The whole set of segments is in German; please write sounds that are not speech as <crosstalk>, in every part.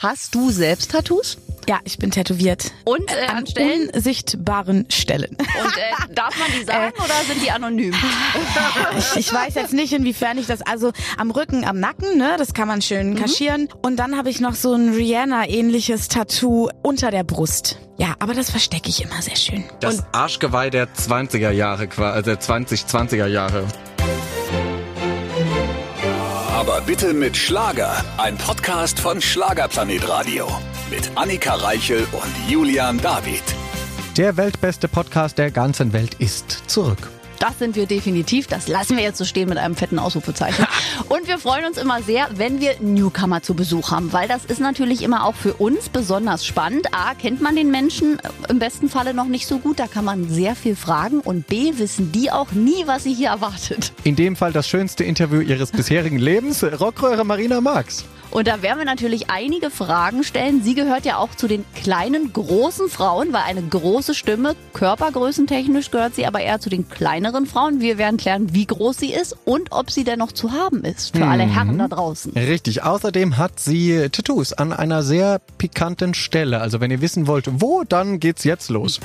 Hast du selbst Tattoos? Ja, ich bin tätowiert. Und äh, An Stellen? unsichtbaren Stellen. Und äh, <laughs> darf man die sagen oder sind die anonym? <laughs> Ich, ich weiß jetzt nicht, inwiefern ich das, also am Rücken, am Nacken, ne, das kann man schön kaschieren. Und dann habe ich noch so ein Rihanna-ähnliches Tattoo unter der Brust. Ja, aber das verstecke ich immer sehr schön. Das Arschgeweih der 20er Jahre, also der 2020er Jahre. Aber bitte mit Schlager. Ein Podcast von Schlagerplanet Radio. Mit Annika Reichel und Julian David. Der weltbeste Podcast der ganzen Welt ist zurück. Das sind wir definitiv. Das lassen wir jetzt so stehen mit einem fetten Ausrufezeichen. <laughs> Und wir freuen uns immer sehr, wenn wir Newcomer zu Besuch haben, weil das ist natürlich immer auch für uns besonders spannend. A, kennt man den Menschen äh, im besten Falle noch nicht so gut, da kann man sehr viel fragen. Und B, wissen die auch nie, was sie hier erwartet. In dem Fall das schönste Interview ihres bisherigen Lebens, Rockröhre Marina Marx. Und da werden wir natürlich einige Fragen stellen. Sie gehört ja auch zu den kleinen, großen Frauen, weil eine große Stimme, körpergrößentechnisch gehört sie aber eher zu den kleineren Frauen. Wir werden klären, wie groß sie ist und ob sie denn noch zu haben ist für alle Herren da draußen. Richtig. Außerdem hat sie Tattoos an einer sehr pikanten Stelle. Also wenn ihr wissen wollt, wo, dann geht's jetzt los.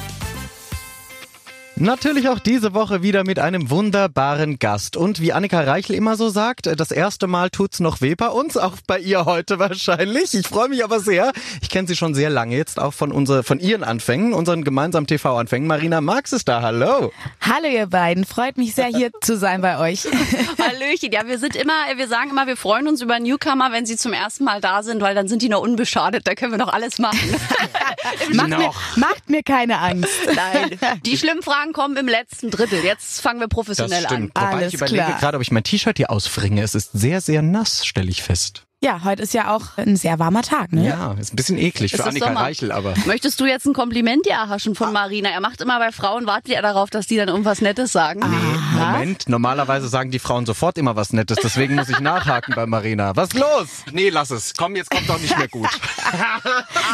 Natürlich auch diese Woche wieder mit einem wunderbaren Gast. Und wie Annika Reichel immer so sagt, das erste Mal tut's noch weh bei uns, auch bei ihr heute wahrscheinlich. Ich freue mich aber sehr. Ich kenne sie schon sehr lange jetzt auch von unser, von ihren Anfängen, unseren gemeinsamen TV-Anfängen. Marina Marx ist da. Hallo. Hallo ihr beiden, freut mich sehr hier zu sein bei euch. <laughs> Hallöchen. Ja, wir sind immer, wir sagen immer, wir freuen uns über Newcomer, wenn sie zum ersten Mal da sind, weil dann sind die noch unbeschadet. Da können wir noch alles machen. Macht mir, macht mir keine Angst. Nein. Die schlimmen Fragen kommen im letzten Drittel. Jetzt fangen wir professionell an. Wobei Alles ich überlege klar. gerade, ob ich mein T-Shirt hier ausfringe. Es ist sehr, sehr nass, stelle ich fest. Ja, heute ist ja auch ein sehr warmer Tag, ne? Ja, ist ein bisschen eklig Es für ist Annika Sommer. Reichel, aber. Möchtest du jetzt ein Kompliment dir erhaschen von Marina? Er macht immer bei Frauen, wartet er darauf, dass die dann irgendwas Nettes sagen. Moment, normalerweise sagen die Frauen sofort immer was Nettes, deswegen muss ich nachhaken bei Marina. Was ist los? Nee, lass es. Komm, jetzt kommt doch nicht mehr gut. <laughs>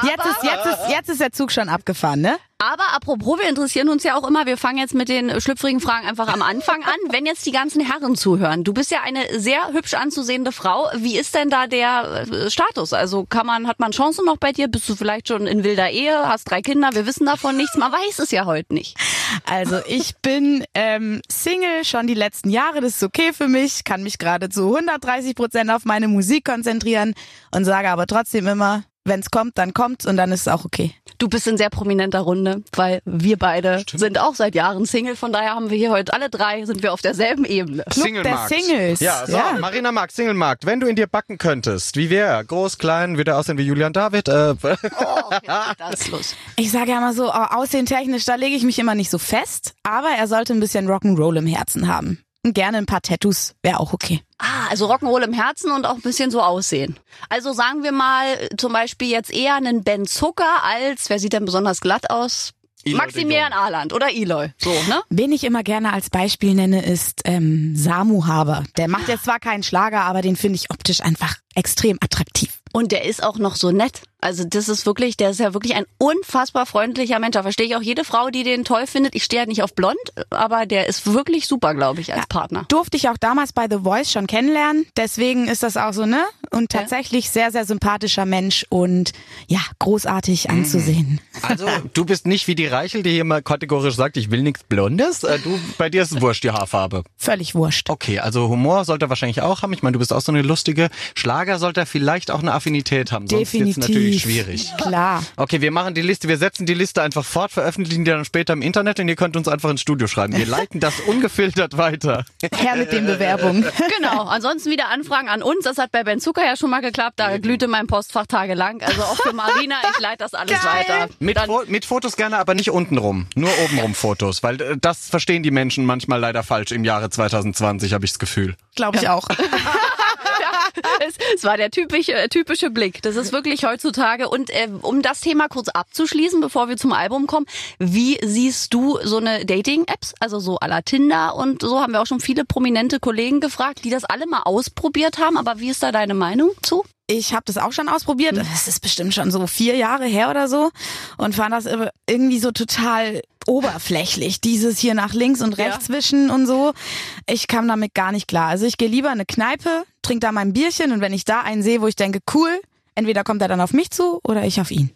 Jetzt ist, jetzt ist, jetzt ist der Zug schon abgefahren, ne? Aber apropos, wir interessieren uns ja auch immer, wir fangen jetzt mit den schlüpfrigen Fragen einfach am Anfang an. Wenn jetzt die ganzen Herren zuhören, du bist ja eine sehr hübsch anzusehende Frau. Wie ist denn da der äh, Status? Also kann man, hat man Chancen noch bei dir? Bist du vielleicht schon in wilder Ehe, hast drei Kinder? Wir wissen davon nichts. Man weiß es ja heute nicht. Also ich bin ähm, Single schon die letzten Jahre, das ist okay für mich, kann mich gerade zu 130 Prozent auf meine Musik konzentrieren und sage aber trotzdem immer, wenn es kommt, dann kommt's und dann ist es auch okay. Du bist in sehr prominenter Runde, weil wir beide sind auch seit Jahren Single. Von daher haben wir hier heute alle drei, sind wir auf derselben Ebene. Club der Singles. Ja, so, Ja. Marina Marx, Singlemarkt. Wenn du in dir backen könntest, wie wär? Groß, klein, würde er aussehen wie Julian David? Äh, <laughs> Das ist los. Ich sage ja immer so, oh, aussehentechnisch, da lege ich mich immer nicht so fest, aber er sollte ein bisschen Rock'n'Roll im Herzen haben. Gerne ein paar Tattoos, wäre auch okay. Ah, also Rock'n'Roll im Herzen und auch ein bisschen so aussehen. Also sagen wir mal zum Beispiel jetzt eher einen Ben Zucker als, wer sieht denn besonders glatt aus? Eloy Maximilian de Ahland oder Eloy. So, ne? Wen ich immer gerne als Beispiel nenne, ist ähm, Samu Haber. Der macht jetzt zwar keinen Schlager, aber den finde ich optisch einfach extrem attraktiv. Und der ist auch noch so nett. Also das ist wirklich, der ist ja wirklich ein unfassbar freundlicher Mensch. Da verstehe ich auch jede Frau, die den toll findet. Ich stehe ja nicht auf blond, aber der ist wirklich super, glaube ich, als Partner. Durfte ich auch damals bei The Voice schon kennenlernen. Deswegen ist das auch so, ne? Und tatsächlich sehr, sehr sympathischer Mensch und ja, großartig anzusehen. also, du bist nicht wie die Reichel, die hier mal kategorisch sagt, ich will nichts Blondes. Äh, du, bei dir ist wurscht die Haarfarbe. Völlig wurscht. Okay, also Humor sollte er wahrscheinlich auch haben. Ich meine, du bist auch so eine lustige. Schlager sollte er vielleicht auch eine Affinität haben. Sonst Definitiv. Natürlich schwierig. Klar. Okay, wir machen die Liste, wir setzen die Liste einfach fort, veröffentlichen die dann später im Internet und ihr könnt uns einfach ins Studio schreiben. Wir leiten das ungefiltert weiter. Her mit den Bewerbungen. <laughs> Genau. Ansonsten wieder Anfragen an uns. Das hat bei Ben Zucker ja schon mal geklappt. Da glühte mein Postfach tagelang. Also auch für Marina, ich leite das alles weiter. Mit, Fo mit Fotos gerne, aber nicht untenrum. Nur obenrum Fotos, weil äh, das verstehen die Menschen manchmal leider falsch im Jahre 2020, habe ich das Gefühl. Glaube ich auch. <laughs> <laughs> es, es war der typische, äh, typische Blick. Das ist wirklich heutzutage. Und äh, um das Thema kurz abzuschließen, bevor wir zum Album kommen, wie siehst du so eine Dating-Apps, also so à la Tinder und so haben wir auch schon viele prominente Kollegen gefragt, die das alle mal ausprobiert haben. Aber wie ist da deine Meinung zu? Ich habe das auch schon ausprobiert. Das ist bestimmt schon so vier Jahre her oder so und fand das irgendwie so total oberflächlich. Dieses hier nach links und rechts Ja. wischen und so. Ich kam damit gar nicht klar. Also ich gehe lieber in eine Kneipe, trinke da mein Bierchen und wenn ich da einen sehe, wo ich denke, cool, Entweder kommt er dann auf mich zu oder ich auf ihn.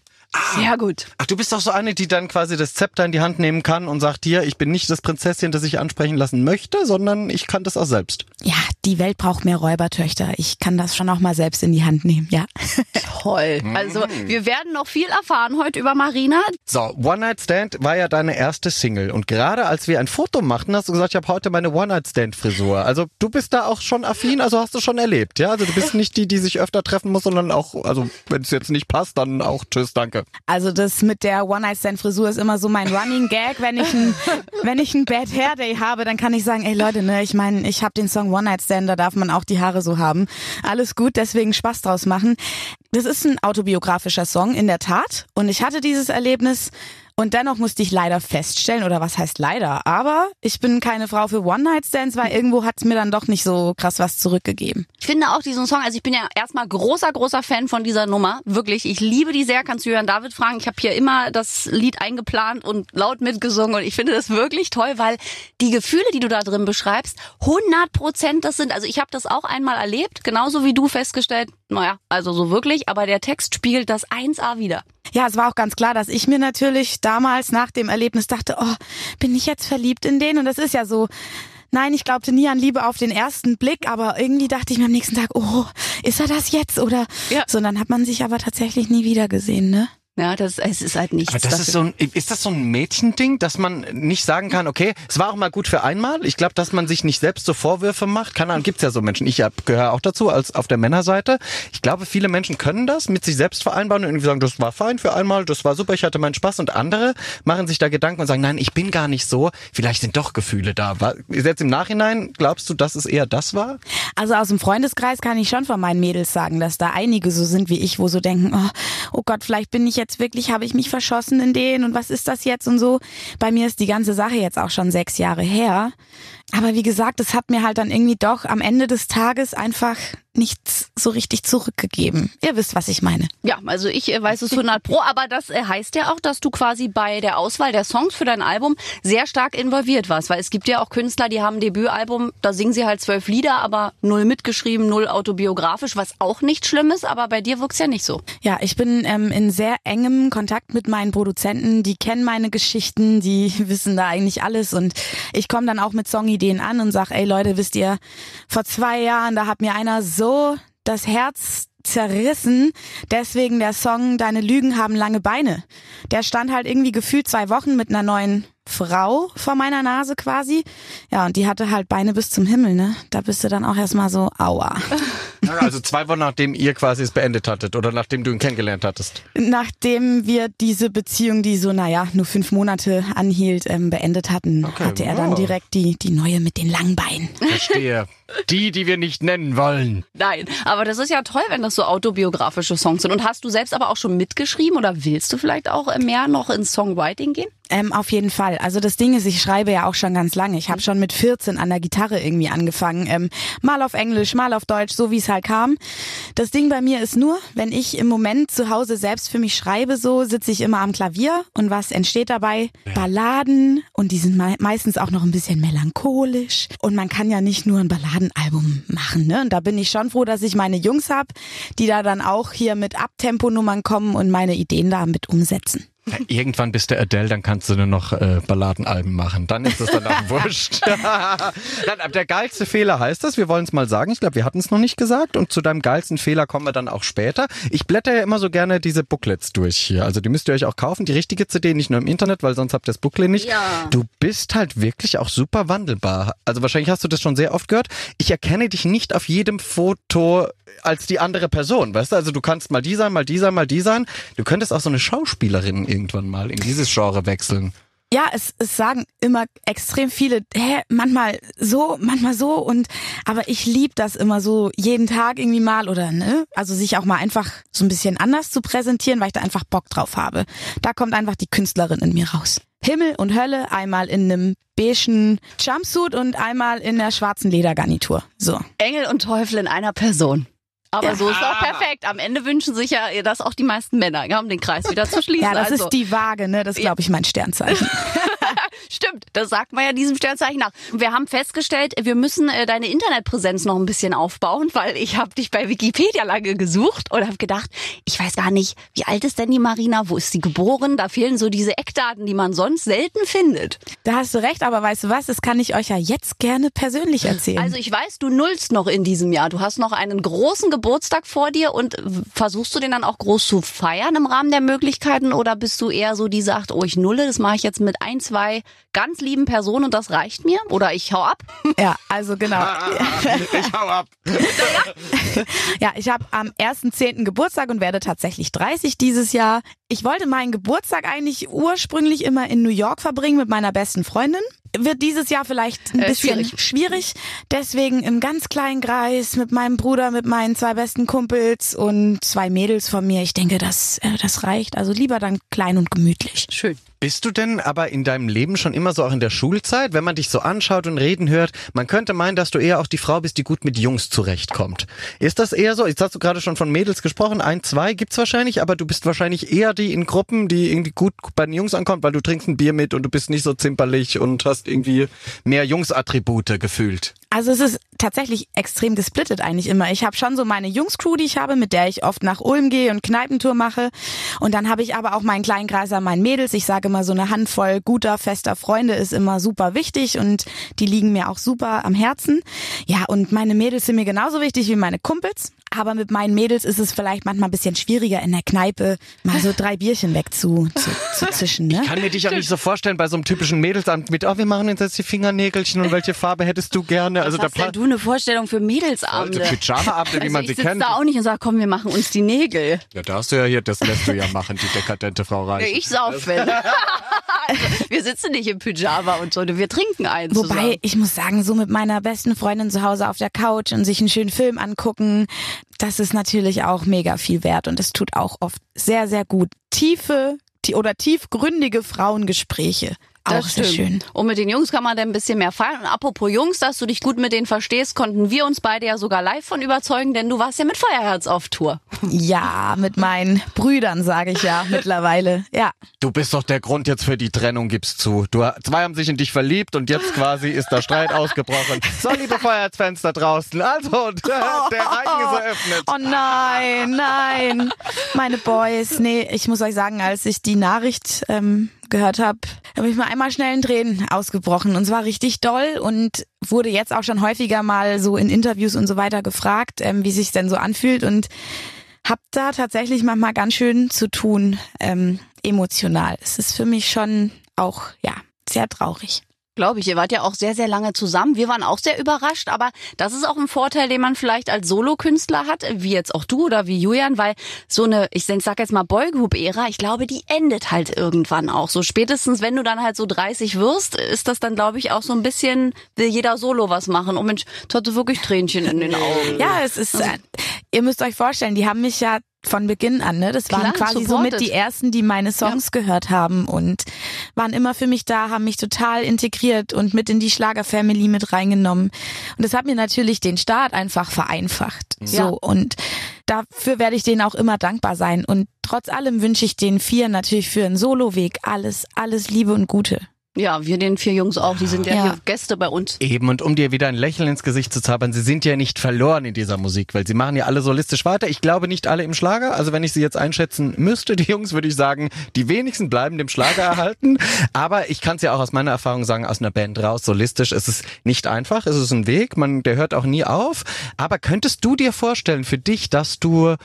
Sehr gut. Ach, du bist doch so eine, die dann quasi das Zepter in die Hand nehmen kann und sagt hier, ich bin nicht das Prinzesschen, das ich ansprechen lassen möchte, sondern ich kann das auch selbst. Ja, die Welt braucht mehr Räubertöchter. Ich kann das schon auch mal selbst in die Hand nehmen, ja. <laughs> Toll. Also wir werden noch viel erfahren heute über Marina. So, One Night Stand war ja deine erste Single und gerade als wir ein Foto machten, hast du gesagt, ich habe heute meine One Night Stand Frisur. Also du bist da auch schon affin, also hast du schon erlebt, ja? Also du bist <laughs> nicht die, die sich öfter treffen muss, sondern auch, also wenn es jetzt nicht passt, dann auch tschüss, danke. Also das mit der One-Night-Stand-Frisur ist immer so mein Running Gag. Wenn ich ein, <laughs> wenn ich ein Bad Hair Day habe, dann kann ich sagen, ey Leute, ne, ich meine, ich habe den Song One-Night-Stand, da darf man auch die Haare so haben. Alles gut, deswegen Spaß draus machen. Das ist ein autobiografischer Song, in der Tat. Und ich hatte dieses Erlebnis und dennoch musste ich leider feststellen, oder was heißt leider, aber ich bin keine Frau für One-Night-Stands, weil irgendwo hat es mir dann doch nicht so krass was zurückgegeben. Ich finde auch diesen Song, also ich bin ja erstmal großer, großer Fan von dieser Nummer. Wirklich, ich liebe die sehr. Kannst du Jörn David fragen. Ich habe hier immer das Lied eingeplant und laut mitgesungen und ich finde das wirklich toll, weil die Gefühle, die du da drin beschreibst, 100 Prozent das sind. Also ich habe das auch einmal erlebt, genauso wie du festgestellt, naja, also so wirklich, aber der Text spiegelt das 1A wieder. Ja, es war auch ganz klar, dass ich mir natürlich damals nach dem Erlebnis dachte, oh, bin ich jetzt verliebt in den? Und das ist ja so, Nein, ich glaubte nie an Liebe auf den ersten Blick, aber irgendwie dachte ich mir am nächsten Tag, oh, ist er das jetzt oder? Ja. So, dann hat man sich aber tatsächlich nie wieder gesehen, ne? Ja, das es ist halt nichts. Aber das ist so ein, ist das so ein Mädchending, dass man nicht sagen kann, okay, es war auch mal gut für einmal. Ich glaube, dass man sich nicht selbst so Vorwürfe macht. Keine Ahnung, gibt's ja so Menschen. Ich gehöre auch dazu als auf der Männerseite. Ich glaube, viele Menschen können das mit sich selbst vereinbaren und irgendwie sagen, das war fein für einmal, das war super, ich hatte meinen Spaß. Und andere machen sich da Gedanken und sagen, nein, ich bin gar nicht so. Vielleicht sind doch Gefühle da. Jetzt im Nachhinein glaubst du, dass es eher das war? Also aus dem Freundeskreis kann ich schon von meinen Mädels sagen, dass da einige so sind wie ich, wo so denken, oh, oh Gott, vielleicht bin ich jetzt wirklich, habe ich mich verschossen in den und was ist das jetzt und so. Bei mir ist die ganze Sache jetzt auch schon sechs Jahre her. Aber wie gesagt, es hat mir halt dann irgendwie doch am Ende des Tages einfach nichts so richtig zurückgegeben. Ihr wisst, was ich meine. Ja, also ich äh, weiß es 100 pro, aber das äh, heißt ja auch, dass du quasi bei der Auswahl der Songs für dein Album sehr stark involviert warst, weil es gibt ja auch Künstler, die haben ein Debütalbum, da singen sie halt zwölf Lieder, aber null mitgeschrieben, null autobiografisch, was auch nicht schlimm ist, aber bei dir wirkt's ja nicht so. Ja, ich bin ähm, in sehr engem Kontakt mit meinen Produzenten, die kennen meine Geschichten, die <laughs> wissen da eigentlich alles und ich komme dann auch mit Songideen an und sag, ey Leute, wisst ihr, vor zwei Jahren, da hat mir einer so das Herz zerrissen. Deswegen der Song Deine Lügen haben lange Beine. Der stand halt irgendwie gefühlt zwei Wochen mit einer neuen Frau vor meiner Nase quasi. Ja, und die hatte halt Beine bis zum Himmel, ne? Da bist du dann auch erstmal so, aua. <laughs> Also zwei Wochen nachdem ihr quasi es beendet hattet oder nachdem du ihn kennengelernt hattest. Nachdem wir diese Beziehung, die so, naja, nur fünf Monate anhielt, ähm, beendet hatten, Okay, hatte er dann wow. direkt die, die neue mit den langen Beinen. Verstehe. <laughs> Die, die wir nicht nennen wollen. Nein, aber das ist ja toll, wenn das so autobiografische Songs sind. Und hast du selbst aber auch schon mitgeschrieben oder willst du vielleicht auch äh, mehr noch ins Songwriting gehen? Ähm, auf jeden Fall. Also das Ding ist, ich schreibe ja auch schon ganz lange. Ich habe schon mit 14 an der Gitarre irgendwie angefangen. Ähm, mal auf Englisch, mal auf Deutsch, so wie es halt kam. Das Ding bei mir ist nur, wenn ich im Moment zu Hause selbst für mich schreibe, so sitze ich immer am Klavier und was entsteht dabei? Balladen und die sind mei meistens auch noch ein bisschen melancholisch. Und man kann ja nicht nur ein Balladenalbum machen. Ne? Und da bin ich schon froh, dass ich meine Jungs hab, die da dann auch hier mit Abtemponummern kommen und meine Ideen da mit umsetzen. Ja, irgendwann bist du Adele, dann kannst du nur noch äh, Balladenalben machen. Dann ist es danach <laughs> wurscht. <laughs> Nein, aber der geilste Fehler heißt das, wir wollen es mal sagen. Ich glaube, wir hatten es noch nicht gesagt. Und zu deinem geilsten Fehler kommen wir dann auch später. Ich blätter ja immer so gerne diese Booklets durch hier. Also die müsst ihr euch auch kaufen. Die richtige CD, nicht nur im Internet, weil sonst habt ihr das Booklet nicht. Ja. Du bist halt wirklich auch super wandelbar. Also wahrscheinlich hast du das schon sehr oft gehört. Ich erkenne dich nicht auf jedem Foto als die andere Person, weißt du? Also du kannst mal die sein, mal die sein, mal die sein. Du könntest auch so eine Schauspielerin irgendwann mal in dieses Genre wechseln. Ja, es, es sagen immer extrem viele, hä, manchmal so, manchmal so und aber ich lieb das immer so jeden Tag irgendwie mal oder ne, also sich auch mal einfach so ein bisschen anders zu präsentieren, weil ich da einfach Bock drauf habe. Da kommt einfach die Künstlerin in mir raus. Himmel und Hölle, einmal in einem beigen Jumpsuit und einmal in der schwarzen Ledergarnitur. So. Engel und Teufel in einer Person. Aber Ja. so ist auch perfekt. Am Ende wünschen sich ja das auch die meisten Männer, ja, um den Kreis wieder zu schließen. Ja, das also, ist die Waage, ne? Das glaube ich mein Sternzeichen. <laughs> Stimmt. Das sagt man ja diesem Sternzeichen nach. Wir haben festgestellt, wir müssen äh, deine Internetpräsenz noch ein bisschen aufbauen, weil ich habe dich bei Wikipedia lange gesucht und habe gedacht, ich weiß gar nicht, wie alt ist denn die Marina? Wo ist sie geboren? Da fehlen so diese Eckdaten, die man sonst selten findet. Da hast du recht, aber weißt du was, das kann ich euch ja jetzt gerne persönlich erzählen. Also ich weiß, du nullst noch in diesem Jahr. Du hast noch einen großen Geburtstag vor dir und versuchst du den dann auch groß zu feiern im Rahmen der Möglichkeiten oder bist du eher so, die sagt, oh, ich nulle, das mache ich jetzt mit ein, zwei ganz lieben Personen und das reicht mir? Oder ich hau ab? Ja, also genau. <laughs> ich hau ab. <laughs> ja, ich habe am 1.10. Geburtstag und werde tatsächlich 30 dieses Jahr. Ich wollte meinen Geburtstag eigentlich ursprünglich immer in New York verbringen mit meiner besten Freundin. Wird dieses Jahr vielleicht ein Äh, bisschen schwierig. schwierig. Deswegen im ganz kleinen Kreis mit meinem Bruder, mit meinen zwei besten Kumpels und zwei Mädels von mir. Ich denke, das, äh, das reicht. Also lieber dann klein und gemütlich. Schön. Bist du denn aber in deinem Leben schon immer so auch in der Schulzeit, wenn man dich so anschaut und reden hört, man könnte meinen, dass du eher auch die Frau bist, die gut mit Jungs zurechtkommt. Ist das eher so? Jetzt hast du gerade schon von Mädels gesprochen, ein, zwei gibt's wahrscheinlich, aber du bist wahrscheinlich eher die in Gruppen, die irgendwie gut bei den Jungs ankommt, weil du trinkst ein Bier mit und du bist nicht so zimperlich und hast irgendwie mehr Jungsattribute gefühlt. Also es ist tatsächlich extrem gesplittet eigentlich immer. Ich habe schon so meine Jungs-Crew, die ich habe, mit der ich oft nach Ulm gehe und Kneipentour mache. Und dann habe ich aber auch meinen kleinen Kreis an meinen Mädels. Ich sage immer, so eine Handvoll guter, fester Freunde ist immer super wichtig und die liegen mir auch super am Herzen. Ja, und meine Mädels sind mir genauso wichtig wie meine Kumpels. Aber mit meinen Mädels ist es vielleicht manchmal ein bisschen schwieriger in der Kneipe mal so drei Bierchen weg zu, zu, zu zischen. Ne? Kann mir dich auch nicht so vorstellen bei so einem typischen Mädelsamt mit, oh, wir machen uns jetzt die Fingernägelchen und welche Farbe hättest du gerne? Also Was hast da denn du eine Vorstellung für Mädelsabende? Also Pyjama-Abende, wie Also man ich sie sitze kennt. da auch nicht und sage, komm, wir machen uns die Nägel. Ja, da hast du ja hier, das lässt du ja machen, die dekadente Frau Reich. Ich sauf also, <laughs> wir sitzen nicht im Pyjama und so, wir trinken eins Wobei, zusammen. ich muss sagen, so mit meiner besten Freundin zu Hause auf der Couch und sich einen schönen Film angucken, das ist natürlich auch mega viel wert und es tut auch oft sehr, sehr gut. Tiefe tie- oder tiefgründige Frauengespräche. Auch Das sehr stimmt. schön. Und mit den Jungs kann man dann ein bisschen mehr feiern. Und apropos Jungs, dass du dich gut mit denen verstehst, konnten wir uns beide ja sogar live von überzeugen, denn du warst ja mit Feuerherz auf Tour. <laughs> Ja, mit meinen Brüdern, sage ich ja <laughs> mittlerweile. Ja. Du bist doch der Grund jetzt für die Trennung, gibst zu. Du, zwei haben sich in dich verliebt und jetzt quasi ist der Streit <laughs> ausgebrochen. So, liebe Feuerherzfans da draußen, also, der, der Reichen ist eröffnet. Oh nein, nein. Meine Boys. Nee, ich muss euch sagen, als ich die Nachricht ähm, gehört habe, habe ich mal einmal schnell in Tränen ausgebrochen. Und zwar richtig doll und wurde jetzt auch schon häufiger mal so in Interviews und so weiter gefragt, ähm, wie sich denn so anfühlt. Und hab da tatsächlich manchmal ganz schön zu tun, ähm, emotional. Es ist für mich schon auch, ja, sehr traurig. Glaube ich, ihr wart ja auch sehr, sehr lange zusammen. Wir waren auch sehr überrascht, aber das ist auch ein Vorteil, den man vielleicht als Solokünstler hat, wie jetzt auch du oder wie Julian, weil so eine, ich sag jetzt mal Boygroup-Ära, ich glaube, die endet halt irgendwann auch. So spätestens, wenn du dann halt so 30 wirst, ist das dann, glaube ich, auch so ein bisschen, will jeder Solo was machen. Und Mensch, hatte wirklich Tränchen in den <laughs> Augen. Ja, es ist, äh, ihr müsst euch vorstellen, die haben mich ja von Beginn an, ne? Das waren Klar, quasi somit supported. die ersten, die meine Songs gehört haben und waren immer für mich da, haben mich total integriert und mit in die Schlager-Family mit reingenommen. Und das hat mir natürlich den Start einfach vereinfacht. So. Ja. Und dafür werde ich denen auch immer dankbar sein. Und trotz allem wünsche ich den vier natürlich für einen Soloweg alles, alles Liebe und Gute. Ja, wir den vier Jungs auch, die sind ja, Ja. hier Gäste bei uns. Eben, und um dir wieder ein Lächeln ins Gesicht zu zaubern, sie sind ja nicht verloren in dieser Musik, weil sie machen ja alle solistisch weiter. Ich glaube nicht alle im Schlager, also wenn ich sie jetzt einschätzen müsste, die Jungs, würde ich sagen, die wenigsten bleiben dem Schlager erhalten. Aber ich kann es ja auch aus meiner Erfahrung sagen, aus einer Band raus, solistisch ist es nicht einfach, es ist ein Weg, man, der hört auch nie auf. Aber könntest du dir vorstellen für dich, dass du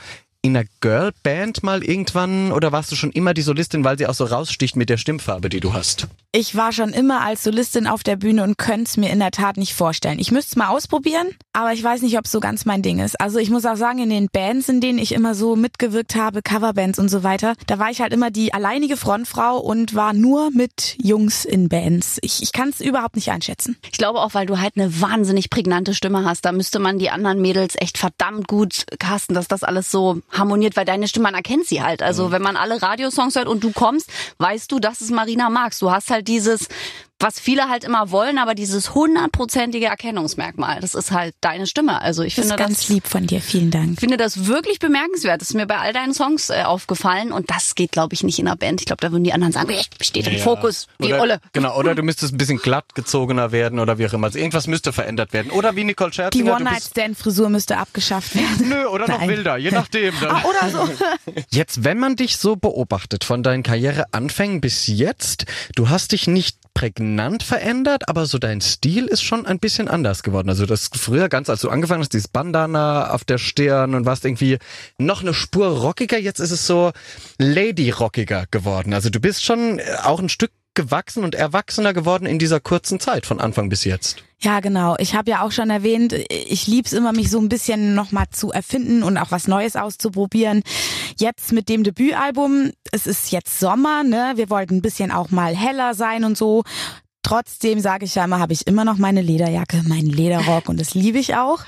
in einer Girlband mal irgendwann oder warst du schon immer die Solistin, weil sie auch so raussticht mit der Stimmfarbe, die du hast? Ich war schon immer als Solistin auf der Bühne und könnte es mir in der Tat nicht vorstellen. Ich müsste es mal ausprobieren, aber ich weiß nicht, ob es so ganz mein Ding ist. Also ich muss auch sagen, in den Bands, in denen ich immer so mitgewirkt habe, Coverbands und so weiter, da war ich halt immer die alleinige Frontfrau und war nur mit Jungs in Bands. Ich, ich kann es überhaupt nicht einschätzen. Ich glaube auch, weil du halt eine wahnsinnig prägnante Stimme hast. Da müsste man die anderen Mädels echt verdammt gut casten, dass das alles so harmoniert, weil deine Stimme, man erkennt sie halt. Also wenn man alle Radiosongs hört und du kommst, weißt du, das ist Marina Marx. Du hast halt dieses was viele halt immer wollen, aber dieses hundertprozentige Erkennungsmerkmal, das ist halt deine Stimme. Also ich Das finde ist ganz das lieb von dir, vielen Dank. ich finde das wirklich bemerkenswert. Das ist mir bei all deinen Songs äh, aufgefallen und das geht, glaube ich, nicht in einer Band. Ich glaube, da würden die anderen sagen, "Ey, steht im Fokus, die oder, Olle. Genau, oder du müsstest ein bisschen glatt gezogener werden oder wie auch immer. Also irgendwas müsste verändert werden. Oder wie Nicole Die Scherzinger, bist One-Night-Stand-Frisur müsste abgeschafft werden. Nö, oder noch Nein. wilder, je nachdem. Dann. Ah, oder so. <laughs> Jetzt, wenn man dich so beobachtet, von deinen Karriereanfängen bis jetzt, du hast dich nicht prägnant verändert, aber so dein Stil ist schon ein bisschen anders geworden. Also das früher ganz, als du angefangen hast, dieses Bandana auf der Stirn und warst irgendwie noch eine Spur rockiger, jetzt ist es so lady-rockiger geworden. Also du bist schon äh, auch ein Stück gewachsen und erwachsener geworden in dieser kurzen Zeit von Anfang bis jetzt. Ja, genau. Ich habe ja auch schon erwähnt, ich lieb's immer, mich so ein bisschen nochmal zu erfinden und auch was Neues auszuprobieren. Jetzt mit dem Debütalbum, es ist jetzt Sommer, ne? Wir wollten ein bisschen auch mal heller sein und so. Trotzdem sage ich ja immer, habe ich immer noch meine Lederjacke, meinen Lederrock und das liebe ich auch.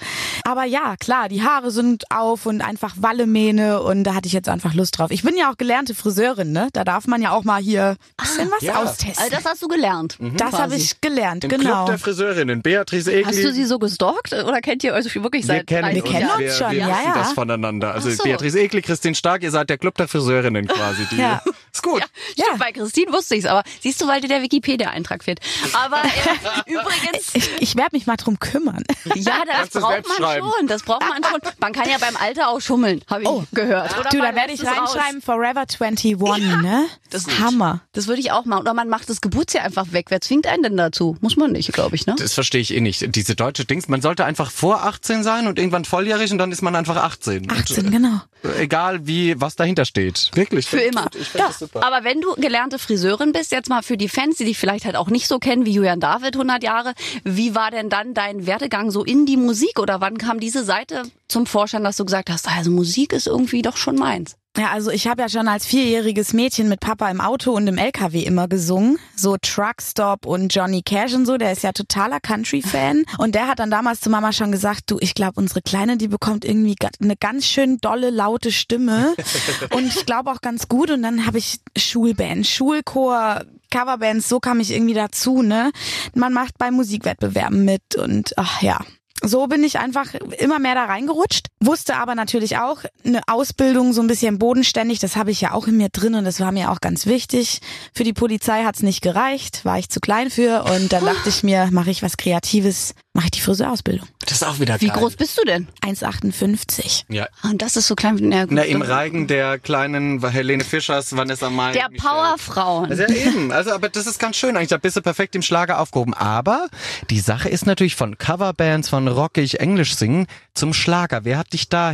Aber ja, klar, die Haare sind auf und einfach Wallemähne und da hatte ich jetzt einfach Lust drauf. Ich bin ja auch gelernte Friseurin, ne? Da darf man ja auch mal hier ein bisschen was ja. austesten. Also das hast du gelernt. das quasi. habe ich gelernt, Im genau. Club der Friseurinnen, Beatrice Egli. Hast du sie so gestalkt oder kennt ihr euch wirklich wir seit kennen, 30 Wir kennen uns schon, wir ja, ja. das voneinander. Also Ach so. Beatrice Egli, Christine Stark, ihr seid der Club der Friseurinnen quasi. Die Ja. Ist gut. Ja, stimmt, bei Christine wusste ich's, aber siehst du, weil dir der Wikipedia-Eintrag fehlt. Aber äh, übrigens, Ich, ich werde mich mal drum kümmern. ja, das Kannst braucht man schon. Das braucht man schon. Man kann ja beim Alter auch schummeln, habe ich gehört. Oder Du, da werde ich reinschreiben Forever 21, ne? das ist Hammer. Das würde ich auch machen. Oder man macht das Geburtsjahr einfach weg. Wer zwingt einen denn dazu? Muss man nicht, glaube ich, ne? Das verstehe ich eh nicht. Diese deutsche Dings, man sollte einfach vor 18 sein und irgendwann volljährig und dann ist man einfach 18. 18, genau. Und, äh, egal wie, was dahinter steht. Wirklich. Für immer. Ich finde das super. Aber wenn du gelernte Friseurin bist, jetzt mal für die Fans, die dich vielleicht halt auch nicht so kennen wie Julian David 100 Jahre, wie war denn dann dein Werdegang so in die Musik oder wann kam diese Seite zum Vorschein, dass du gesagt hast, also Musik ist irgendwie doch schon meins? Ja, also ich habe ja schon als vierjähriges Mädchen mit Papa im Auto und im LKW immer gesungen. So Truckstop und Johnny Cash und so. Der ist ja totaler Country-Fan. <laughs> Und der hat dann damals zu Mama schon gesagt, du, ich glaube, unsere Kleine, die bekommt irgendwie eine ganz schön dolle, laute Stimme. <laughs> und ich glaube auch ganz gut. Und dann habe ich Schulband, Schulchor, Coverbands, so kam ich irgendwie dazu, ne? Man macht bei Musikwettbewerben mit und ach ja. So bin ich einfach immer mehr da reingerutscht, wusste aber natürlich auch, eine Ausbildung so ein bisschen bodenständig, das habe ich ja auch in mir drin und das war mir auch ganz wichtig. Für die Polizei hat's nicht gereicht, war ich zu klein für und dann dachte ich mir, mache ich was Kreatives, mache ich die Friseurausbildung. Das ist auch wieder Wie geil. groß bist du denn? 1,58. Ja. Und das ist so klein. Ja, gut. Na, im Reigen der kleinen Helene Fischers, Vanessa Mai. der Michelle. Powerfrauen. Also ja, eben. Also, aber das ist ganz schön eigentlich. Da bist du perfekt im Schlager aufgehoben. Aber die Sache ist natürlich von Coverbands, von rockig Englisch singen zum Schlager. Wer hat dich da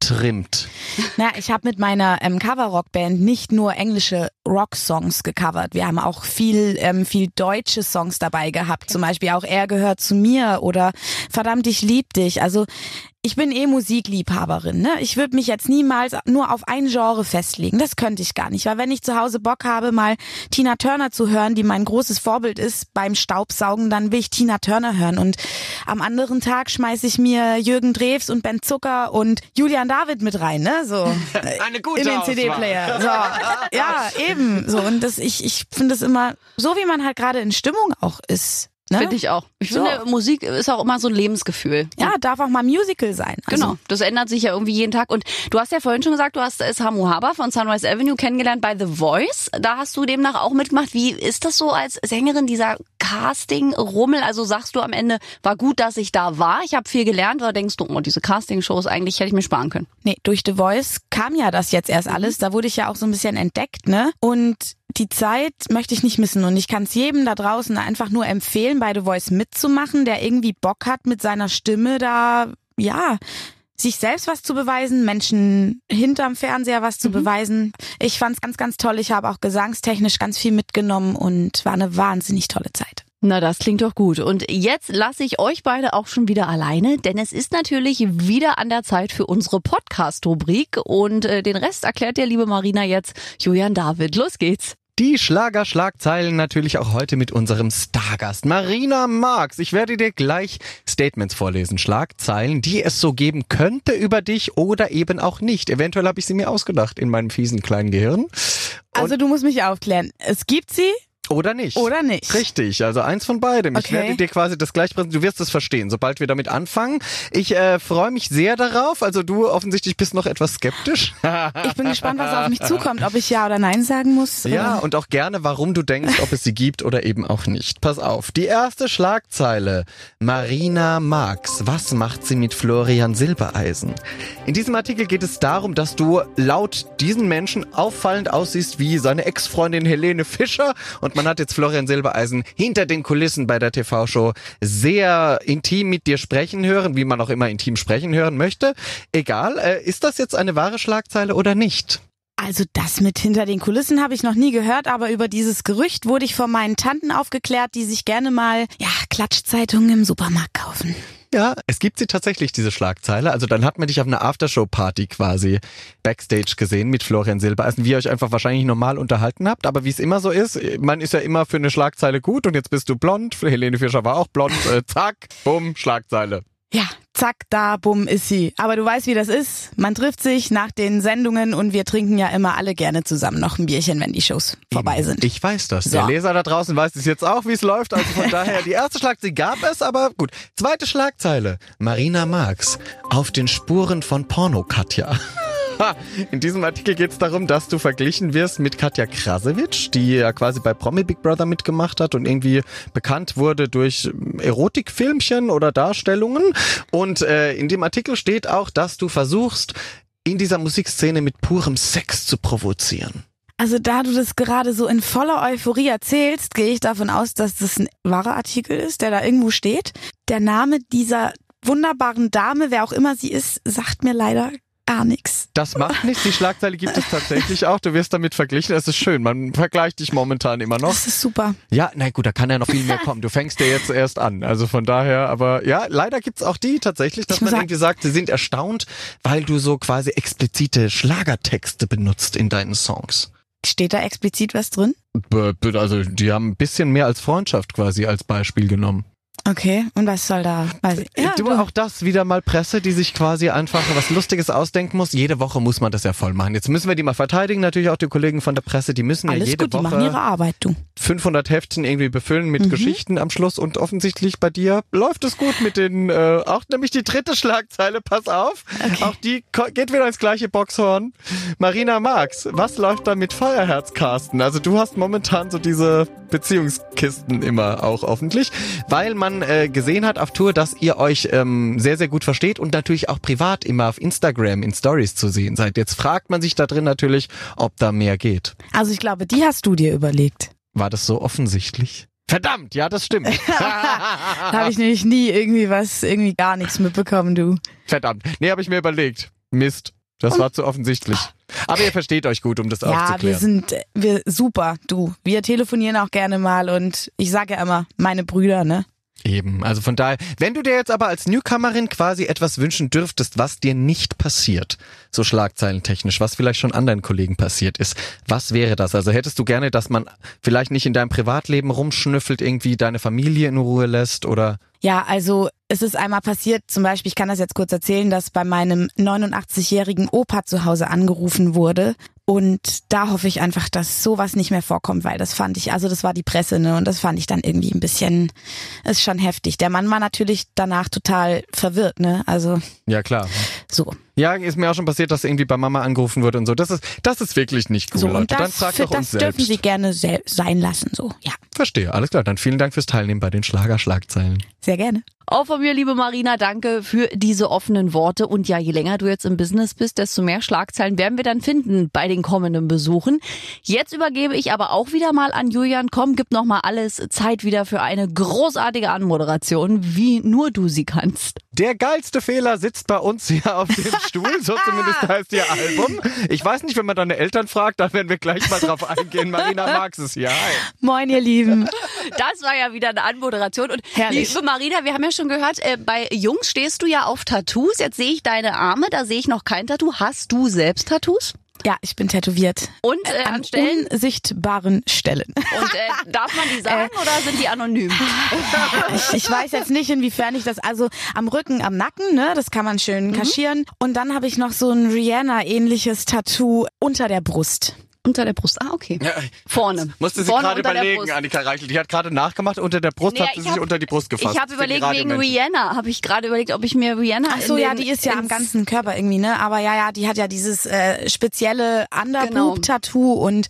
hingetrimmt? Na, ich habe mit meiner ähm, Cover-Rock-Band nicht nur englische Rock-Songs gecovert. Wir haben auch viel, ähm, viel deutsche Songs dabei gehabt. Zum Beispiel auch Er gehört zu mir oder Verdammt, ich lieb dich. Also ich bin eh Musikliebhaberin. Ne? Ich würde mich jetzt niemals nur auf ein Genre festlegen. Das könnte ich gar nicht. Weil wenn ich zu Hause Bock habe, mal Tina Turner zu hören, die mein großes Vorbild ist beim Staubsaugen, dann will ich Tina Turner hören. Und am anderen Tag schmeiße ich mir Jürgen Drews und Ben Zucker und Julian David mit rein. Ne? So <laughs> Eine gute in den Auswahl. CD-Player. So. <laughs> Ja, eben. So. Und das, ich, ich finde es immer, so wie man halt gerade in Stimmung auch ist. Ne? Finde ich auch. Ich So. finde, Musik ist auch immer so ein Lebensgefühl. Ja, darf auch mal Musical sein. Also, Genau, das ändert sich ja irgendwie jeden Tag. Und du hast ja vorhin schon gesagt, du hast Samu Haber von Sunrise Avenue kennengelernt bei The Voice. Da hast du demnach auch mitgemacht. Wie ist das so als Sängerin, dieser Casting-Rummel? Also sagst du am Ende, war gut, dass ich da war, ich habe viel gelernt, oder denkst du, oh, diese Casting-Shows, eigentlich hätte ich mir sparen können? Nee, durch The Voice kam ja das jetzt erst alles. Da wurde ich ja auch so ein bisschen entdeckt, ne? Und die Zeit möchte ich nicht missen. Und ich kann es jedem da draußen einfach nur empfehlen, bei The Voice mitzumachen, der irgendwie Bock hat, mit seiner Stimme da, ja, sich selbst was zu beweisen, Menschen hinterm Fernseher was zu beweisen. Ich fand's ganz, ganz toll. Ich habe auch gesangstechnisch ganz viel mitgenommen und war eine wahnsinnig tolle Zeit. Na, das klingt doch gut. Und jetzt lasse ich euch beide auch schon wieder alleine, denn es ist natürlich wieder an der Zeit für unsere Podcast-Rubrik. Und äh, den Rest erklärt dir, liebe Marina, jetzt Julian David. Los geht's. Die Schlager-Schlagzeilen natürlich auch heute mit unserem Stargast Marina Marx. Ich werde dir gleich Statements vorlesen, Schlagzeilen, die es so geben könnte über dich oder eben auch nicht. Eventuell habe ich sie mir ausgedacht in meinem fiesen kleinen Gehirn. Also du musst mich aufklären. Es gibt sie Oder nicht. Oder nicht. Richtig, also eins von beidem. Ich Okay. werde dir quasi das gleich präsentieren. Du wirst es verstehen, sobald wir damit anfangen. Ich äh, freue mich sehr darauf. Also du offensichtlich bist noch etwas skeptisch. <laughs> Ich bin gespannt, was auf mich zukommt, ob ich Ja oder Nein sagen muss. Ja, oder? und auch gerne, warum du denkst, ob es sie gibt oder eben auch nicht. Pass auf, die erste Schlagzeile. Marina Marx. Was macht sie mit Florian Silbereisen? In diesem Artikel geht es darum, dass du laut diesen Menschen auffallend aussiehst wie seine Ex-Freundin Helene Fischer. Und man hat jetzt Florian Silbereisen hinter den Kulissen bei der TV-Show sehr intim mit dir sprechen hören, wie man auch immer intim sprechen hören möchte. Egal, äh, ist das jetzt eine wahre Schlagzeile oder nicht? Also das mit hinter den Kulissen habe ich noch nie gehört, aber über dieses Gerücht wurde ich von meinen Tanten aufgeklärt, die sich gerne mal ja Klatschzeitungen im Supermarkt kaufen. Ja, es gibt sie tatsächlich, diese Schlagzeile. Also dann hat man dich auf einer Aftershow-Party quasi Backstage gesehen mit Florian Silbereisen, wie ihr euch einfach wahrscheinlich normal unterhalten habt. Aber wie es immer so ist, man ist ja immer für eine Schlagzeile gut und jetzt bist du blond. Helene Fischer war auch blond. Äh, zack, bumm, Schlagzeile. Ja, zack, da, bumm, ist sie. Aber du weißt, wie das ist. Man trifft sich nach den Sendungen und wir trinken ja immer alle gerne zusammen noch ein Bierchen, wenn die Shows vorbei sind. Ich weiß das. So. Der Leser da draußen weiß es jetzt auch, wie es läuft. Also von <laughs> daher, die erste Schlagzeile gab es, aber gut. Zweite Schlagzeile. Marina Marx. Auf den Spuren von Porno-Katja. <laughs> In diesem Artikel geht es darum, dass du verglichen wirst mit Katja Krasewitsch, die ja quasi bei Promi Big Brother mitgemacht hat und irgendwie bekannt wurde durch Erotikfilmchen oder Darstellungen. Und äh, in dem Artikel steht auch, dass du versuchst, in dieser Musikszene mit purem Sex zu provozieren. Also da du das gerade so in voller Euphorie erzählst, gehe ich davon aus, dass das ein wahrer Artikel ist, der da irgendwo steht. Der Name dieser wunderbaren Dame, wer auch immer sie ist, sagt mir leider gar nichts. Das macht nichts. Die Schlagzeile gibt es tatsächlich auch. Du wirst damit verglichen. Es ist schön. Man vergleicht dich momentan immer noch. Das ist super. Ja, na gut, da kann ja noch viel mehr kommen. Du fängst ja jetzt erst an. Also von daher, aber ja, leider gibt's auch die tatsächlich, dass Ich man irgendwie sagt, sie sind erstaunt, weil du so quasi explizite Schlagertexte benutzt in deinen Songs. Steht da explizit was drin? Also die haben ein bisschen mehr als Freundschaft quasi als Beispiel genommen. Okay, und was soll da? Weiß ich. Ja, du, auch das wieder mal Presse, die sich quasi einfach was Lustiges ausdenken muss. Jede Woche muss man das ja voll machen. Jetzt müssen wir die mal verteidigen, natürlich auch die Kollegen von der Presse, die müssen ja alles jede gut, die Woche machen ihre Arbeit, du. 500 Heftchen irgendwie befüllen mit Mhm. Geschichten am Schluss und offensichtlich bei dir läuft es gut mit den, äh, auch nämlich die dritte Schlagzeile, pass auf, Okay. auch die geht wieder ins gleiche Boxhorn. Marina Marx, was läuft da mit Feuerherz, Carsten? Also du hast momentan so diese Beziehungskisten immer auch hoffentlich, weil man äh, gesehen hat auf Tour, dass ihr euch ähm, sehr, sehr gut versteht und natürlich auch privat immer auf Instagram in Stories zu sehen seid. Jetzt fragt man sich da drin natürlich, ob da mehr geht. Also ich glaube, die hast du dir überlegt. War das so offensichtlich? Verdammt, ja, das stimmt. <laughs> Da habe ich nämlich nie irgendwie was, irgendwie gar nichts mitbekommen, du. Verdammt. Nee, habe ich mir überlegt. Mist. Das war zu offensichtlich. Aber ihr versteht euch gut, um das Ja, wir aufzuklären. sind äh, wir super, du. Wir telefonieren auch gerne mal und ich sage ja immer, meine Brüder, ne? Eben. Also von daher, wenn du dir jetzt aber als Newcomerin quasi etwas wünschen dürftest, was dir nicht passiert, so schlagzeilentechnisch, was vielleicht schon anderen Kollegen passiert ist, was wäre das? Also hättest du gerne, dass man vielleicht nicht in deinem Privatleben rumschnüffelt, irgendwie deine Familie in Ruhe lässt oder Ja, also es ist einmal passiert, zum Beispiel, ich kann das jetzt kurz erzählen, dass bei meinem 89-jährigen Opa zu Hause angerufen wurde. Und da hoffe ich einfach, dass sowas nicht mehr vorkommt, weil das fand ich, also das war die Presse, ne? Und das fand ich dann irgendwie ein bisschen, ist schon heftig. Der Mann war natürlich danach total verwirrt, ne? Also ja klar. so. Ja, ist mir auch schon passiert, dass irgendwie bei Mama angerufen wird und so. Das ist, das ist wirklich nicht cool, so, Leute. und Dann das, fragt für, doch uns das dürfen selbst. Sie gerne sein lassen, so. Ja, Verstehe, alles klar. Dann vielen Dank fürs Teilnehmen bei den Schlager-Schlagzeilen. sehr gerne. Auch von mir, liebe Marina, danke für diese offenen Worte. Und ja, je länger du jetzt im Business bist, desto mehr Schlagzeilen werden wir dann finden bei den kommenden Besuchen. Jetzt übergebe ich aber auch wieder mal an Julian. Komm, gib noch mal alles Zeit wieder für eine großartige Anmoderation, wie nur du sie kannst. Der geilste Fehler sitzt bei uns hier auf dem <laughs> Stuhl, so zumindest <laughs> heißt ihr Album. Ich weiß nicht, wenn man deine Eltern fragt, da werden wir gleich mal drauf eingehen. Marina Marx ist hier. Hi. Moin, ihr Lieben. Das war ja wieder eine Anmoderation. Und Herrlich. liebe Marina, wir haben ja schon gehört, äh, bei Jungs stehst du ja auf Tattoos. Jetzt sehe ich deine Arme, da sehe ich noch kein Tattoo. Hast du selbst Tattoos? Ja, ich bin tätowiert. Und äh, An an Stellen? unsichtbaren Stellen. Und äh, <laughs> darf man die sagen oder sind die anonym? <laughs> Ich, ich weiß jetzt nicht, inwiefern ich das, also am Rücken, am Nacken, ne, das kann man schön kaschieren. Und dann habe ich noch so ein Rihanna-ähnliches Tattoo unter der Brust. Unter der Brust. Ah, okay. Vorne. Musste sie gerade überlegen. Annika Reichel. Die hat gerade nachgemacht, unter der Brust Naja, hat sie ich sich hab- unter die Brust gefasst. Ich habe überlegt wegen. Rihanna. Habe ich gerade überlegt, ob ich mir Rihanna. Ach so, ja, den- die ist ja am ganzen Körper irgendwie, ne? Aber ja, ja, die hat ja dieses äh, spezielle Underboob-Tattoo und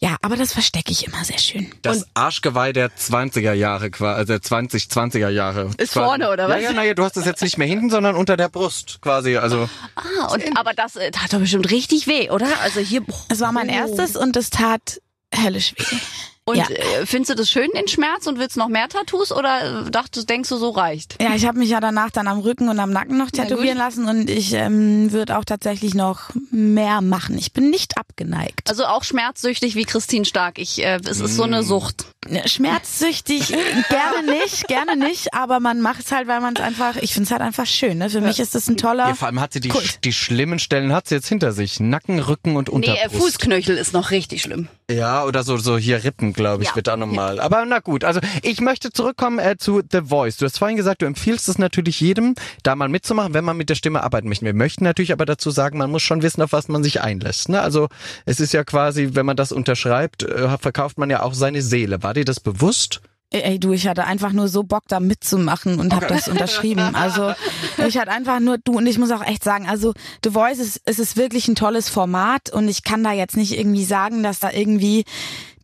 ja, aber das verstecke ich immer sehr schön. Das Arschgeweih der 20er Jahre, quasi, also der 2020er Jahre. Ist quasi. vorne, oder was? Ja, ja, naja, du hast es jetzt nicht mehr hinten, sondern unter der Brust quasi. Also Ah, und, aber das äh, tat doch bestimmt richtig weh, oder? Also hier. boah. Es war mein Oh. Erstes und es tat höllisch weh. Und Ja. äh, findest du das schön, den Schmerz, und willst noch mehr Tattoos oder äh, dachtest, denkst du, so reicht? Ja, ich habe mich ja danach dann am Rücken und am Nacken noch tätowieren lassen und ich ähm, würde auch tatsächlich noch mehr machen. Ich bin nicht abgeneigt. Also auch schmerzsüchtig wie Christine Stark. Ich, äh, es ist so Mm. eine Sucht. Schmerzsüchtig, <laughs> gerne nicht, gerne nicht, aber man macht es halt, weil man es einfach, ich finde es halt einfach schön. Ne? Für mich ist es ein toller. ja, vor allem hat sie die, Kult. die schlimmen Stellen hat sie jetzt hinter sich. Nacken, Rücken und Nee, Unterbrust. äh, Fußknöchel ist noch richtig schlimm. Ja, oder so, so hier Rippen, glaube ich, Ja. wird auch nochmal. Aber na gut, also ich möchte zurückkommen äh, zu The Voice. Du hast vorhin gesagt, du empfiehlst es natürlich jedem, da mal mitzumachen, wenn man mit der Stimme arbeiten möchte. Wir möchten natürlich aber dazu sagen, man muss schon wissen, auf was man sich einlässt. Ne? Also es ist ja quasi, wenn man das unterschreibt, äh, verkauft man ja auch seine Seele. War dir das bewusst? Ey, du, ich hatte einfach nur so Bock, da mitzumachen und hab das unterschrieben. Also <laughs> ich hatte einfach nur du und ich muss auch echt sagen, also The Voice ist, es ist wirklich ein tolles Format und ich kann da jetzt nicht irgendwie sagen, dass da irgendwie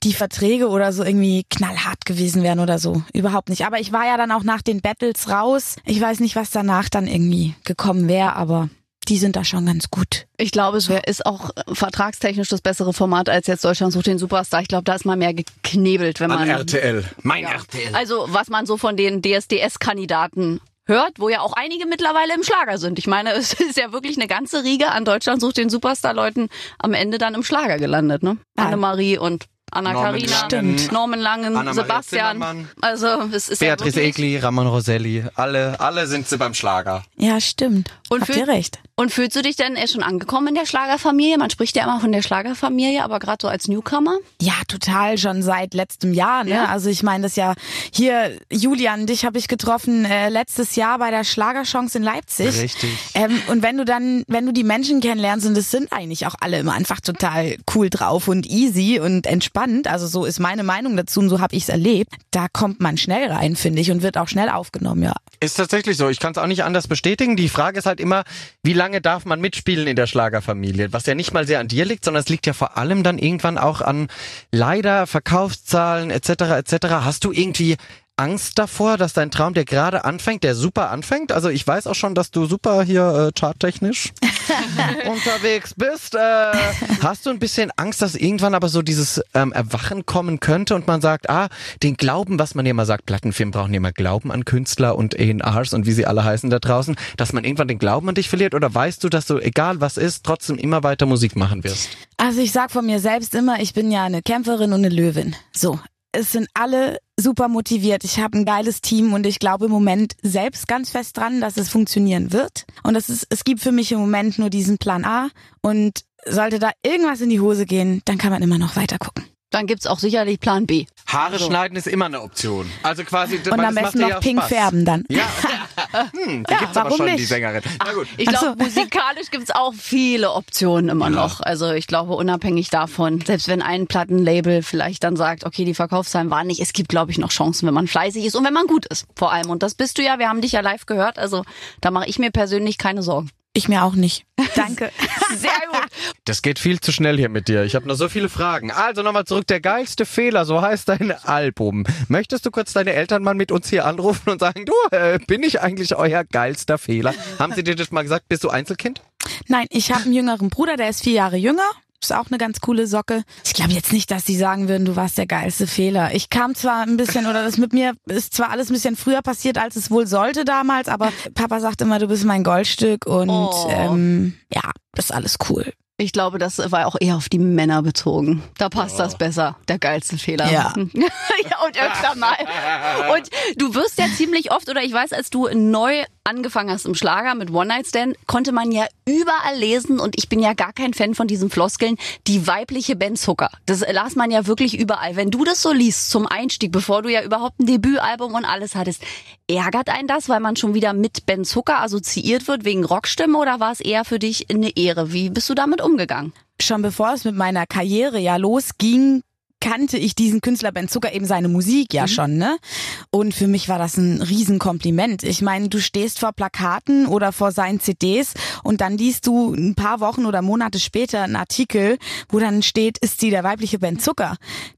die Verträge oder so irgendwie knallhart gewesen wären oder so. Überhaupt nicht. Aber ich war ja dann auch nach den Battles raus. Ich weiß nicht, was danach dann irgendwie gekommen wäre, aber die sind da schon ganz gut. Ich glaube, es wär, ist auch äh, vertragstechnisch das bessere Format als jetzt Deutschland sucht den Superstar. Ich glaube, da ist mal mehr geknebelt, wenn man. RTL. Mein RTL. Also, was man so von den DSDS-Kandidaten hört, wo ja auch einige mittlerweile im Schlager sind. Ich meine, <laughs> es ist ja wirklich eine ganze Riege an Deutschland sucht den Superstar-Leuten am Ende dann im Schlager gelandet, ne? Ja. Annemarie und Anna Norman Karina, Langen. Norman Langen, Anna-Maria Sebastian. Also, es ist Beatrice ja Egli, Ramon Roselli, alle, alle sind sie beim Schlager. Ja, stimmt. Und Habt ihr recht. Und fühlst du dich denn äh, schon angekommen in der Schlagerfamilie? Man spricht ja immer von der Schlagerfamilie, aber gerade so als Newcomer. Ja, total, schon seit letztem Jahr. Ne? Ja. Also ich meine das ja hier, Julian, dich habe ich getroffen äh, letztes Jahr bei der Schlagerchance in Leipzig. Richtig. Ähm, und wenn du dann, wenn du die Menschen kennenlernst, und das sind eigentlich auch alle immer einfach total cool drauf und easy und entspannt, also so ist meine Meinung dazu und so habe ich es erlebt, da kommt man schnell rein, finde ich, und wird auch schnell aufgenommen, ja. Ist tatsächlich so. Ich kann es auch nicht anders bestätigen. Die Frage ist halt immer, wie lange darf man mitspielen in der Schlagerfamilie? Was ja nicht mal sehr an dir liegt, sondern es liegt ja vor allem dann irgendwann auch an leider Verkaufszahlen etc. etc. Hast du irgendwie Angst davor, dass dein Traum, der gerade anfängt, der super anfängt? Also ich weiß auch schon, dass du super hier äh, charttechnisch <laughs> unterwegs bist. Äh, hast du ein bisschen Angst, dass irgendwann aber so dieses ähm, Erwachen kommen könnte und man sagt, ah, den Glauben, was man ja immer sagt, Plattenfirmen brauchen ja immer Glauben an Künstler und A&Rs und wie sie alle heißen da draußen, dass man irgendwann den Glauben an dich verliert oder weißt du, dass du, egal was ist, trotzdem immer weiter Musik machen wirst? Also ich sag von mir selbst immer, ich bin ja eine Kämpferin und eine Löwin. So. Es sind alle super motiviert. Ich habe ein geiles Team und ich glaube im Moment selbst ganz fest dran, dass es funktionieren wird. Und es ist, es gibt für mich im Moment nur diesen Plan A. Und sollte da irgendwas in die Hose gehen, dann kann man immer noch weiter gucken. Dann gibt's auch sicherlich Plan B. Haare schneiden ist immer eine Option. Also quasi, Und am besten noch pink färben dann. Ja, <laughs> hm, die Ja, gibt's aber warum schon, nicht? die Sängerin. Na gut. Ich glaube, so. musikalisch gibt's auch viele Optionen immer noch. Also ich glaube, unabhängig davon, selbst wenn ein Plattenlabel vielleicht dann sagt, okay, die Verkaufszahlen waren nicht, es gibt, glaube ich, noch Chancen, wenn man fleißig ist und wenn man gut ist, vor allem. Und das bist du ja, wir haben dich ja live gehört, also da mache ich mir persönlich keine Sorgen. Ich mir auch nicht. Danke. <laughs> Sehr gut. Das geht viel zu schnell hier mit dir. Ich habe noch so viele Fragen. Also nochmal zurück. Der geilste Fehler, so heißt dein Album. Möchtest du kurz deine Eltern mal mit uns hier anrufen und sagen, du, äh, bin ich eigentlich euer geilster Fehler? Haben sie dir das mal gesagt? Bist du Einzelkind? Nein, ich habe einen jüngeren Bruder, der ist vier Jahre jünger. Ist auch eine ganz coole Socke. Ich glaube jetzt nicht, dass die sagen würden, du warst der geilste Fehler. Ich kam zwar ein bisschen, oder das mit mir ist zwar alles ein bisschen früher passiert, als es wohl sollte damals, aber Papa sagt immer, du bist mein Goldstück und Oh. ähm, ja, das ist alles cool. Ich glaube, das war auch eher auf die Männer bezogen. Da passt das besser. Der geilste Fehler. Ja. <laughs> ja, und öfter mal. Und du wirst ja ziemlich oft, oder ich weiß, als du neu angefangen hast im Schlager mit One Night Stand, konnte man ja überall lesen, und ich bin ja gar kein Fan von diesen Floskeln, die weibliche Ben Zucker. Das las man ja wirklich überall. Wenn du das so liest zum Einstieg, bevor du ja überhaupt ein Debütalbum und alles hattest, ärgert einen das, weil man schon wieder mit Ben Zucker assoziiert wird wegen Rockstimme oder war es eher für dich eine Ehre? Wie bist du damit umgegangen? schon bevor es mit meiner Karriere ja losging, kannte ich diesen Künstler Ben Zucker eben seine Musik ja mhm. schon, ne? Und für mich war das ein Riesenkompliment. Ich meine, du stehst vor Plakaten oder vor seinen CDs und dann liest du ein paar Wochen oder Monate später einen Artikel, wo dann steht, ist sie der weibliche Ben Zucker.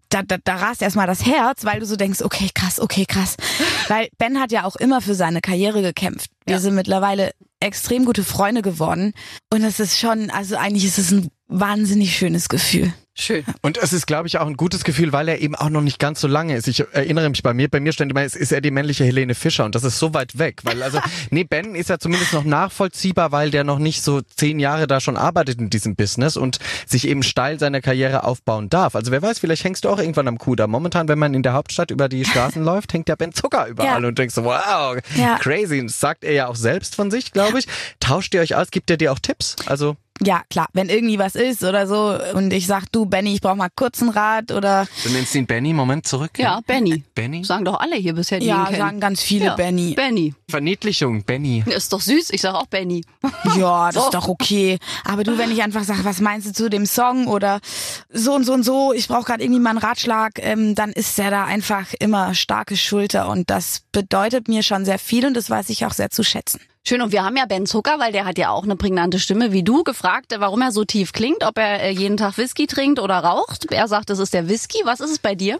Da, da, da rast erstmal das Herz, weil du so denkst, okay, krass, okay, krass. <laughs> Weil Ben hat ja auch immer für seine Karriere gekämpft. Wir ja. sind mittlerweile extrem gute Freunde geworden. Und es ist schon, also eigentlich ist es ein wahnsinnig schönes Gefühl. Schön. Und es ist, glaube ich, auch ein gutes Gefühl, weil er eben auch noch nicht ganz so lange ist. Ich erinnere mich bei mir, bei mir stand immer, ist, ist er die männliche Helene Fischer und das ist so weit weg. Weil also, <laughs> nee, Ben ist ja zumindest noch nachvollziehbar, weil der noch nicht so zehn Jahre da schon arbeitet in diesem Business und sich eben steil seine Karriere aufbauen darf. Also wer weiß, vielleicht hängst du auch irgendwann am da. Momentan, wenn man in der Hauptstadt über die Straßen <laughs> läuft, hängt ja Ben Zucker überall ja. und denkst so, wow, ja. crazy. Und das sagt er ja auch selbst von sich, glaube ich. Tauscht ihr euch aus? Gibt er dir auch Tipps? Also ja, klar, wenn irgendwie was ist oder so und ich sag, du Benny, ich brauch mal kurz einen Rat oder... Du nennst ihn Benny, Moment zurück. Ja, Benny. Benny? Sagen doch alle hier bisher, die ja, ihn kennen. Ja, sagen ganz viele ja. Benny. Benny. Verniedlichung, Benny. Ist doch süß, ich sag auch Benny. <laughs> Ja, das so. ist doch okay. Aber du, wenn ich einfach sag, was meinst du zu dem Song oder so und so und so, ich brauche gerade irgendwie mal einen Ratschlag, ähm, dann ist er da einfach immer starke Schulter und das bedeutet mir schon sehr viel und das weiß ich auch sehr zu schätzen. Schön, und wir haben ja Ben Zucker, weil der hat ja auch eine prägnante Stimme wie du, gefragt, warum er so tief klingt, ob er äh, jeden Tag Whisky trinkt oder raucht. Er sagt, das ist der Whisky. Was ist es bei dir?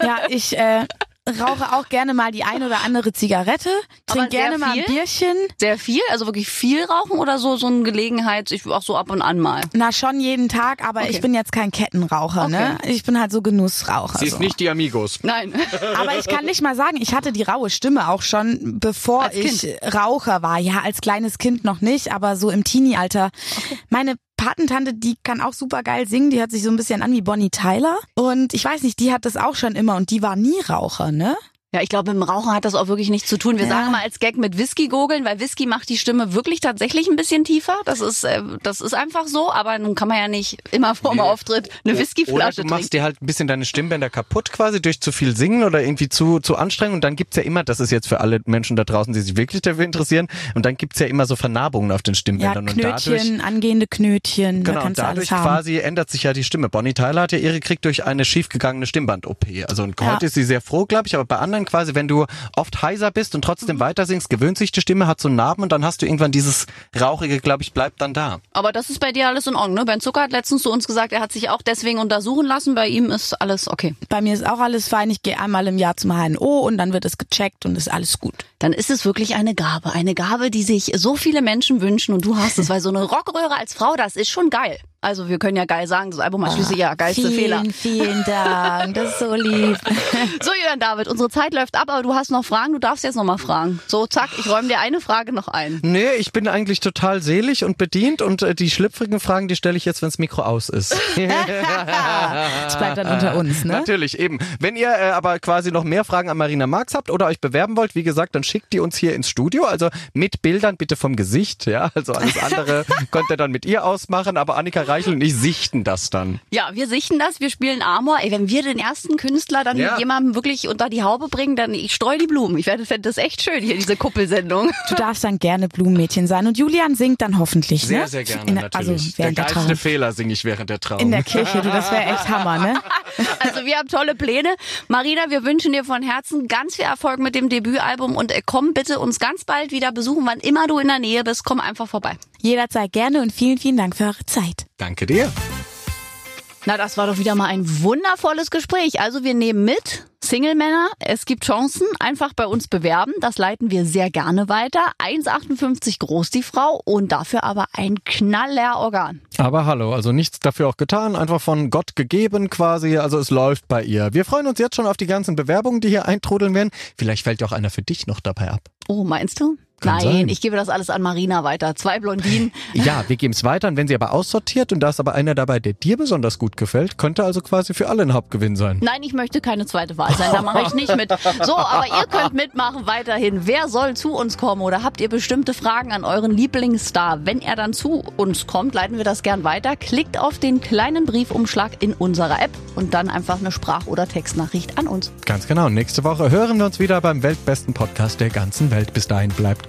Ja, ich äh, rauche auch gerne mal die ein oder andere Zigarette, trinke gerne mal ein Bierchen. Sehr viel? Also wirklich viel rauchen oder so so eine Gelegenheit, ich auch so ab und an mal? Na, schon jeden Tag, aber okay. ich bin jetzt kein Kettenraucher, ne? okay. ne? Ich bin halt so Genussraucher. Sie ist so. nicht die Amigos. Nein. <laughs> aber ich kann nicht mal sagen, ich hatte die raue Stimme auch schon, bevor als ich kind. Raucher war. Ja, als kleines Kind noch nicht, aber so im Teenie-Alter. Okay. Meine Patentante, die kann auch super geil singen. Die hört sich so ein bisschen an wie Bonnie Tyler. Und ich weiß nicht, die hat das auch schon immer und die war nie Raucher, ne? Ja, ich glaube, mit dem Rauchen hat das auch wirklich nichts zu tun. Wir ja. sagen mal als Gag mit Whisky gurgeln, weil Whisky macht die Stimme wirklich tatsächlich ein bisschen tiefer. Das ist, äh, das ist einfach so. Aber nun kann man ja nicht immer vor dem nee. Auftritt eine Whiskyflasche trinken. Du machst dir halt ein bisschen deine Stimmbänder kaputt quasi durch zu viel Singen oder irgendwie zu, zu anstrengend. Und dann gibt's ja immer, das ist jetzt für alle Menschen da draußen, die sich wirklich dafür interessieren, und dann gibt's ja immer so Vernarbungen auf den Stimmbändern. Ja, Knötchen, und dadurch, angehende Knötchen. Genau, und dadurch quasi ändert sich ja die Stimme. Bonnie Tyler hat ja ihre gekriegt durch eine schiefgegangene Stimmband-OP. Also und heute ist sie sehr froh, glaube ich. Aber bei anderen quasi, wenn du oft heiser bist und trotzdem mhm. weiter singst, gewöhnt sich die Stimme, hat so einen Narben und dann hast du irgendwann dieses Rauchige, glaube ich, bleibt dann da. Aber das ist bei dir alles in Ordnung, ne? Ben Zucker hat letztens zu uns gesagt, er hat sich auch deswegen untersuchen lassen. Bei ihm ist alles okay. Bei mir ist auch alles fein. Ich gehe einmal im Jahr zum HNO und dann wird es gecheckt und ist alles gut. Dann ist es wirklich eine Gabe. Eine Gabe, die sich so viele Menschen wünschen und du hast es, weil so eine Rockröhre als Frau, das ist schon geil. Also wir können ja geil sagen, das Album hat schließlich ja geilste vielen, Fehler. Vielen <laughs> Dank, das ist so lieb. <laughs> so, Jörn David, unsere Zeit läuft ab, aber du hast noch Fragen, du darfst jetzt noch mal fragen. So, zack, ich räume dir eine Frage noch ein. Nee, ich bin eigentlich total selig und bedient und äh, die schlüpfrigen Fragen, die stelle ich jetzt, wenns Mikro aus ist. <laughs> das bleibt dann unter uns, ne? Natürlich, eben. Wenn ihr äh, aber quasi noch mehr Fragen an Marina Marx habt oder euch bewerben wollt, wie gesagt, dann schickt die uns hier ins Studio, also mit Bildern bitte vom Gesicht, ja, also alles andere könnt ihr dann mit ihr ausmachen, aber Annika Reichel und ich sichten das dann. Ja, wir sichten das, wir spielen Amor. Ey, wenn wir den ersten Künstler dann ja. mit jemandem wirklich unter die Haube bringen, dann ich streue die Blumen. Ich fände das echt schön hier, diese Kuppelsendung. <laughs> Du darfst dann gerne Blumenmädchen sein und Julian singt dann hoffentlich, Sehr, ne? sehr gerne, der, natürlich. Also der geilste der Fehler singe ich während der Traum. In der Kirche, du, das wäre echt Hammer, ne? <laughs> Also wir haben tolle Pläne. Marina, wir wünschen dir von Herzen ganz viel Erfolg mit dem Debütalbum und äh, komm bitte uns ganz bald wieder besuchen, wann immer du in der Nähe bist. Komm einfach vorbei. Jederzeit gerne und vielen, vielen Dank für eure Zeit. Danke dir. Na, das war doch wieder mal ein wundervolles Gespräch. Also wir nehmen mit, Single-Männer, es gibt Chancen, einfach bei uns bewerben. Das leiten wir sehr gerne weiter. 1,58 groß die Frau und dafür aber ein knaller Organ. Aber hallo, also nichts dafür auch getan, einfach von Gott gegeben quasi. Also es läuft bei ihr. Wir freuen uns jetzt schon auf die ganzen Bewerbungen, die hier eintrudeln werden. Vielleicht fällt ja auch einer für dich noch dabei ab. Oh, meinst du? Kann Nein, sein. ich gebe das alles an Marina weiter. Zwei Blondinen. <laughs> Ja, wir geben es weiter. Und wenn sie aber aussortiert und da ist aber einer dabei, der dir besonders gut gefällt, könnte also quasi für alle ein Hauptgewinn sein. Nein, ich möchte keine zweite Wahl sein. Da mache ich nicht mit. So, aber ihr könnt mitmachen weiterhin. Wer soll zu uns kommen? Oder habt ihr bestimmte Fragen an euren Lieblingsstar? Wenn er dann zu uns kommt, leiten wir das gern weiter. Klickt auf den kleinen Briefumschlag in unserer App und dann einfach eine Sprach- oder Textnachricht an uns. Ganz genau. Nächste Woche hören wir uns wieder beim weltbesten Podcast der ganzen Welt. Bis dahin bleibt